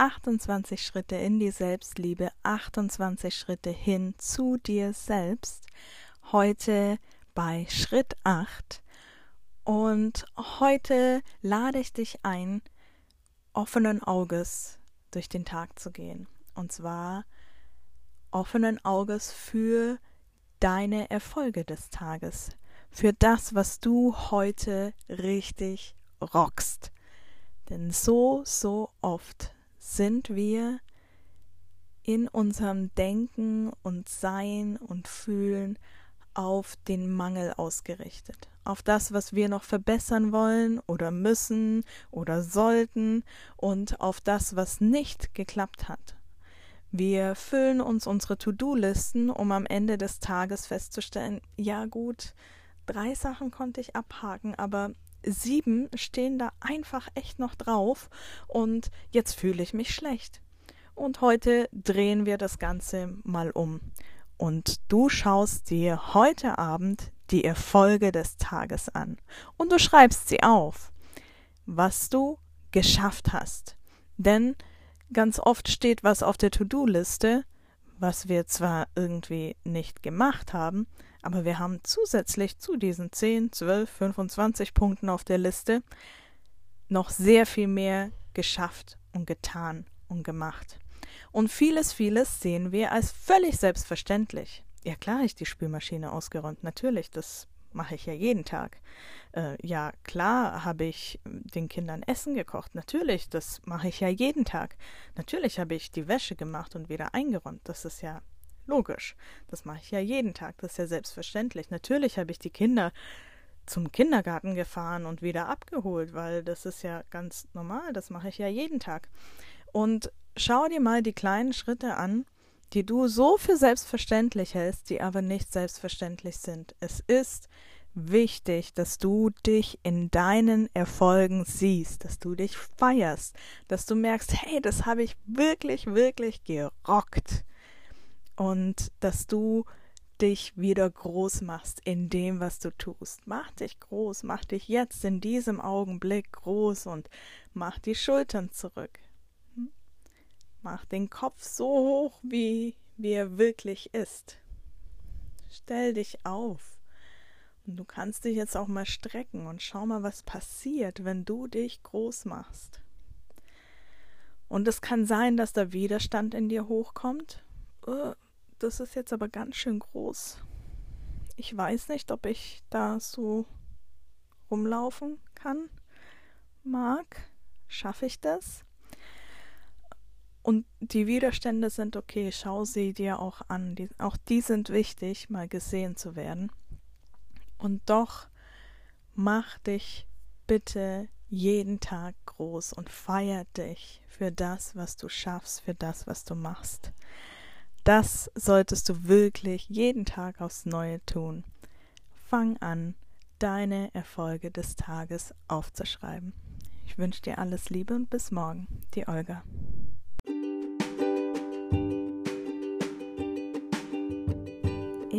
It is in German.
28 Schritte in die Selbstliebe, 28 Schritte hin zu dir selbst. Heute bei Schritt 8. Und heute lade ich dich ein, offenen Auges durch den Tag zu gehen. Und zwar offenen Auges für deine Erfolge des Tages, für das, was du heute richtig rockst denn so, so oft sind wir in unserem Denken und Sein und Fühlen auf den Mangel ausgerichtet, auf das, was wir noch verbessern wollen oder müssen oder sollten und auf das, was nicht geklappt hat. Wir füllen uns unsere To-Do-Listen, um am Ende des Tages festzustellen, ja gut, drei Sachen konnte ich abhaken, aber sieben stehen da einfach echt noch drauf und jetzt fühle ich mich schlecht. Und heute drehen wir das Ganze mal um. Und du schaust dir heute Abend die Erfolge des Tages an. Und du schreibst sie auf, was du geschafft hast. Denn ganz oft steht was auf der To-Do-Liste, was wir zwar irgendwie nicht gemacht haben, aber wir haben zusätzlich zu diesen 10, 12, 25 Punkten auf der Liste noch sehr viel mehr geschafft und getan und gemacht. Und vieles, vieles sehen wir als völlig selbstverständlich. Ja klar, ich die Spülmaschine ausgeräumt. Natürlich, das mache ich ja jeden Tag. Äh, ja klar, habe ich den Kindern Essen gekocht. Natürlich, das mache ich ja jeden Tag. Natürlich habe ich die Wäsche gemacht und wieder eingeräumt. Das ist ja Logisch. Das mache ich ja jeden Tag. Das ist ja selbstverständlich. Natürlich habe ich die Kinder zum Kindergarten gefahren und wieder abgeholt, weil das ist ja ganz normal. Das mache ich ja jeden Tag. Und schau dir mal die kleinen Schritte an, die du so für selbstverständlich hältst, die aber nicht selbstverständlich sind. Es ist wichtig, dass du dich in deinen Erfolgen siehst, dass du dich feierst, dass du merkst, hey, das habe ich wirklich, wirklich gerockt und dass du dich wieder groß machst in dem, was du tust. Mach dich groß, mach dich jetzt in diesem Augenblick groß und mach die Schultern zurück. Mach den Kopf so hoch, wie, wie er wirklich ist. Stell dich auf. Und du kannst dich jetzt auch mal strecken und schau mal, was passiert, wenn du dich groß machst. Und es kann sein, dass da Widerstand in dir hochkommt. Uh, das ist jetzt aber ganz schön groß. Ich weiß nicht, ob ich da so rumlaufen kann. Mag, schaffe ich das? Und die Widerstände sind okay, schau sie dir auch an. Die, auch die sind wichtig, mal gesehen zu werden. Und doch mach dich bitte jeden Tag groß und feier dich für das, was du schaffst, für das, was du machst. Das solltest du wirklich jeden Tag aufs Neue tun. Fang an, deine Erfolge des Tages aufzuschreiben. Ich wünsche dir alles Liebe und bis morgen. Die Olga.